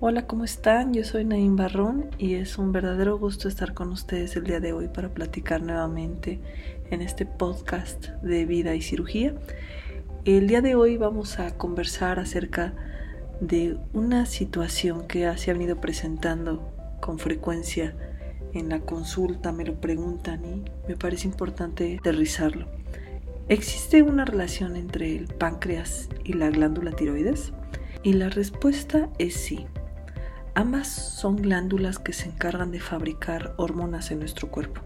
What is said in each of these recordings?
Hola, ¿cómo están? Yo soy Naim Barrón y es un verdadero gusto estar con ustedes el día de hoy para platicar nuevamente en este podcast de vida y cirugía. El día de hoy vamos a conversar acerca de una situación que se ha venido presentando con frecuencia en la consulta, me lo preguntan y me parece importante aterrizarlo. ¿Existe una relación entre el páncreas y la glándula tiroides? Y la respuesta es sí. Ambas son glándulas que se encargan de fabricar hormonas en nuestro cuerpo.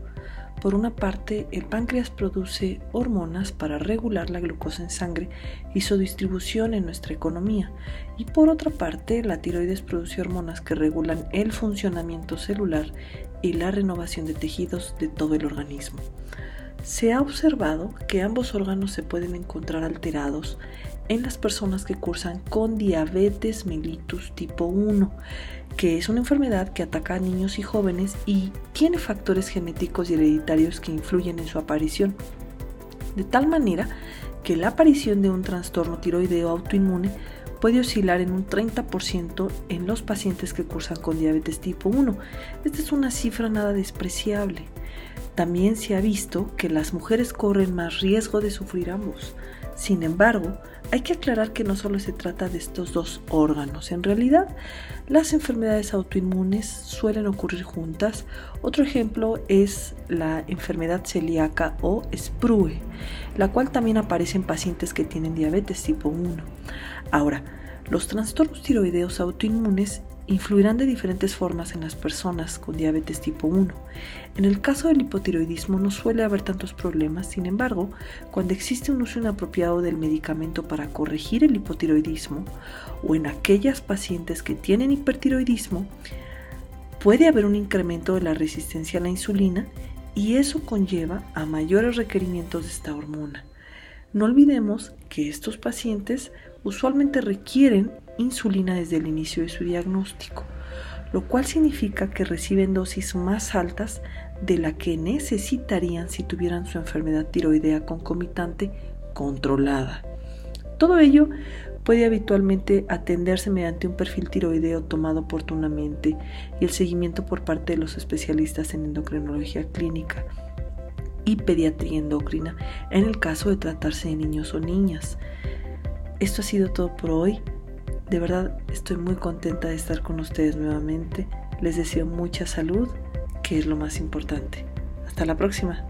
Por una parte, el páncreas produce hormonas para regular la glucosa en sangre y su distribución en nuestra economía. Y por otra parte, la tiroides produce hormonas que regulan el funcionamiento celular y la renovación de tejidos de todo el organismo. Se ha observado que ambos órganos se pueden encontrar alterados en las personas que cursan con diabetes mellitus tipo 1, que es una enfermedad que ataca a niños y jóvenes y tiene factores genéticos y hereditarios que influyen en su aparición. De tal manera que la aparición de un trastorno tiroideo autoinmune puede oscilar en un 30% en los pacientes que cursan con diabetes tipo 1. Esta es una cifra nada despreciable. También se ha visto que las mujeres corren más riesgo de sufrir ambos. Sin embargo, hay que aclarar que no solo se trata de estos dos órganos. En realidad, las enfermedades autoinmunes suelen ocurrir juntas. Otro ejemplo es la enfermedad celíaca o SPRUE, la cual también aparece en pacientes que tienen diabetes tipo 1. Ahora, los trastornos tiroideos autoinmunes influirán de diferentes formas en las personas con diabetes tipo 1. En el caso del hipotiroidismo no suele haber tantos problemas, sin embargo, cuando existe un uso inapropiado del medicamento para corregir el hipotiroidismo o en aquellas pacientes que tienen hipertiroidismo, puede haber un incremento de la resistencia a la insulina y eso conlleva a mayores requerimientos de esta hormona. No olvidemos que estos pacientes usualmente requieren insulina desde el inicio de su diagnóstico, lo cual significa que reciben dosis más altas de la que necesitarían si tuvieran su enfermedad tiroidea concomitante controlada. Todo ello puede habitualmente atenderse mediante un perfil tiroideo tomado oportunamente y el seguimiento por parte de los especialistas en endocrinología clínica y pediatría endocrina en el caso de tratarse de niños o niñas. Esto ha sido todo por hoy. De verdad estoy muy contenta de estar con ustedes nuevamente. Les deseo mucha salud, que es lo más importante. Hasta la próxima.